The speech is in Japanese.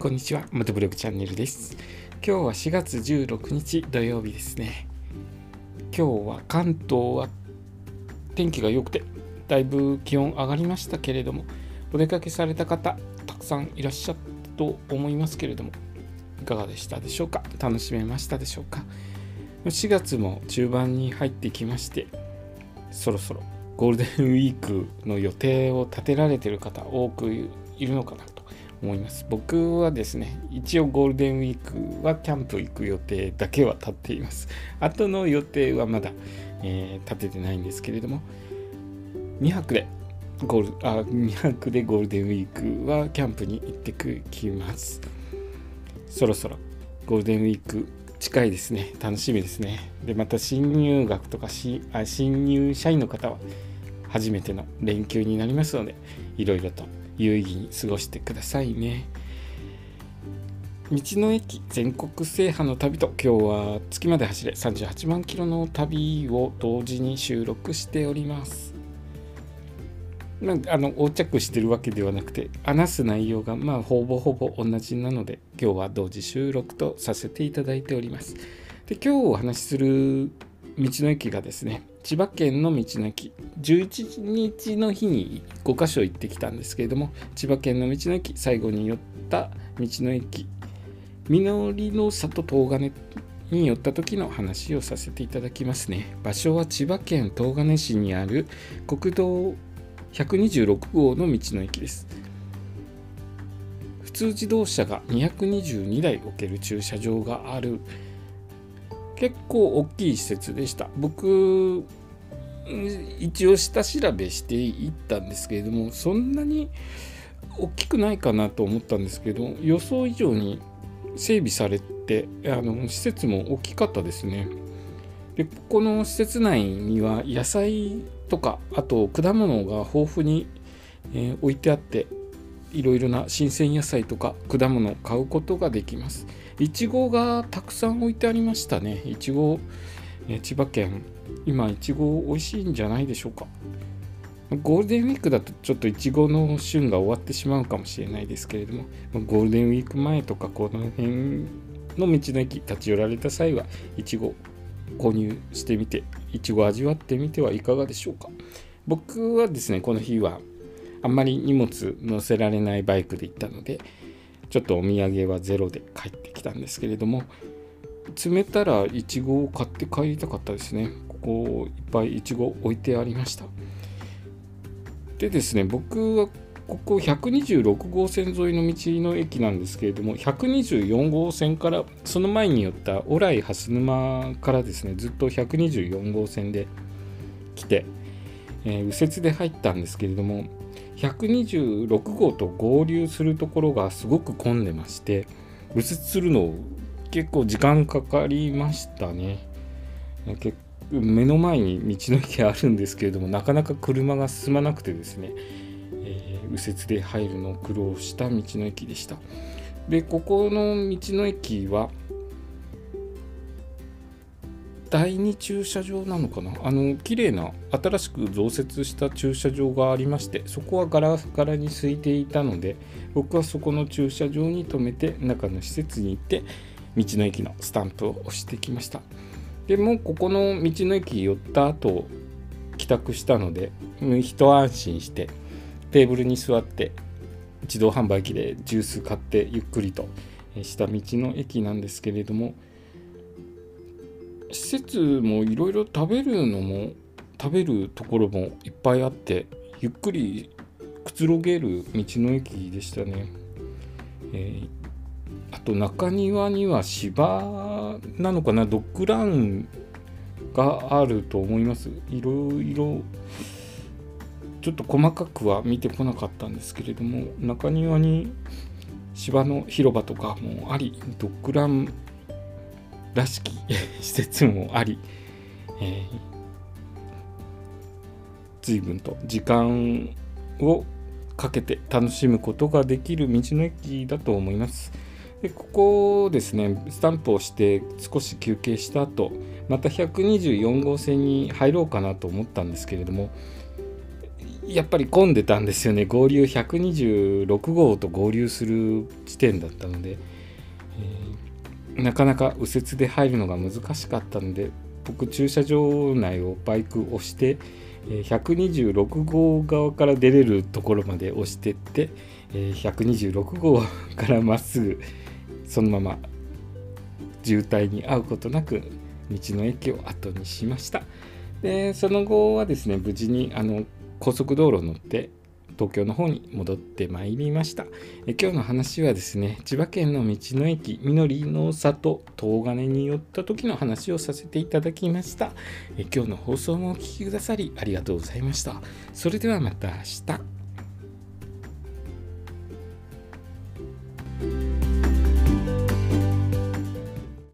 こんにちは、モトブログチャンネルです。今日は4月16日土曜日ですね。今日は関東は天気が良くて、だいぶ気温上がりましたけれども、お出かけされた方、たくさんいらっしゃったと思いますけれども、いかがでしたでしょうか？楽しめましたでしょうか ?4 月も中盤に入ってきまして、そろそろゴールデンウィークの予定を立てられてる方多くいるのかなと思います。僕はですね一応ゴールデンウィークはキャンプ行く予定だけは立っています。あとの予定はまだ、えー、立ててないんですけれども2泊でゴールあ2泊でゴールデンウィークはキャンプに行ってきます。そろそろゴールデンウィーク近いですね。楽しみですね。でまた新入学とかしあ新入社員の方は初めての連休になりますのでいろいろと有意義に過ごしてくださいね。道の駅全国制覇の旅と今日は月まで走れ38万キロの旅を同時に収録しております。まあ、あの横着してるわけではなくて話す内容がまあほぼほぼ同じなので今日は同時収録とさせていただいております。で今日お話しする道の駅がですね千葉県の道の駅。11日の日に5か所行ってきたんですけれども千葉県の道の駅最後に寄った道の駅。実りの里東金に寄った時の話をさせていただきますね。場所は千葉県東金市にある国道126号の道の駅です。普通自動車が222台置ける駐車場がある結構大きい施設でした。僕一応下調べしていったんですけれどもそんなに大きくないかなと思ったんですけど予想以上に整備されてあの施設も大きかったですね。でここの施設内には野菜とかあと果物が豊富に、えー、置いてあっていろいろな新鮮野菜とか果物を買うことができます。いちごがたくさん置いてありましたね。いちご、千葉県。今いちご美味しいんじゃないでしょうか。ゴールデンウィークだとちょっといちごの旬が終わってしまうかもしれないですけれどもゴールデンウィーク前とかこの辺の道の駅立ち寄られた際はいちご購入してみていちご味わってみてはいかがでしょうか。僕はですねこの日はあんまり荷物載せられないバイクで行ったのでちょっとお土産はゼロで帰ってきたんですけれども詰めたらいちごを買って帰りたかったですね。ここいっぱいいちご置いてありました。でですね僕はここ126号線沿いの道の駅なんですけれども124号線からその前に寄った小来蓮沼からですねずっと124号線で来て、えー、右折で入ったんですけれども126号と合流するところがすごく混んでまして右折するの結構時間かかりましたね。目の前に道の駅あるんですけれどもなかなか車が進まなくてですね、えー、右折で入るのを苦労した道の駅でした。でここの道の駅は第2駐車場なのかな？あの綺麗な新しく増設した駐車場がありましてそこはガラガラに空いていたので僕はそこの駐車場に停めて中の施設に行って道の駅のスタンプを押してきました。でもここの道の駅寄った後帰宅したので一安心してテーブルに座って自動販売機でジュース買ってゆっくりとした道の駅なんですけれども施設もいろいろ食べるのも食べるところもいっぱいあってゆっくりくつろげる道の駅でしたね、えー、あと中庭には芝なのかな？ドッグランがあると思います。いろいろちょっと細かくは見てこなかったんですけれども中庭に芝の広場とかもありドッグランらしき施設もあり、えー、随分と時間をかけて楽しむことができる道の駅だと思います。でここですねスタンプをして少し休憩した後また124号線に入ろうかなと思ったんですけれどもやっぱり混んでたんですよね合流126号と合流する地点だったので、えー、なかなか右折で入るのが難しかったので僕駐車場内をバイク押して126号側から出れるところまで押してって126号からまっすぐそのまま渋滞に遭うことなく道の駅を後にしました。でその後はですね無事にあの高速道路を乗って東京の方に戻ってまいりました。え今日の話はですね千葉県の道の駅みのりの里東金に寄った時の話をさせていただきました。え今日の放送もお聴きくださりありがとうございました。それではまた明日。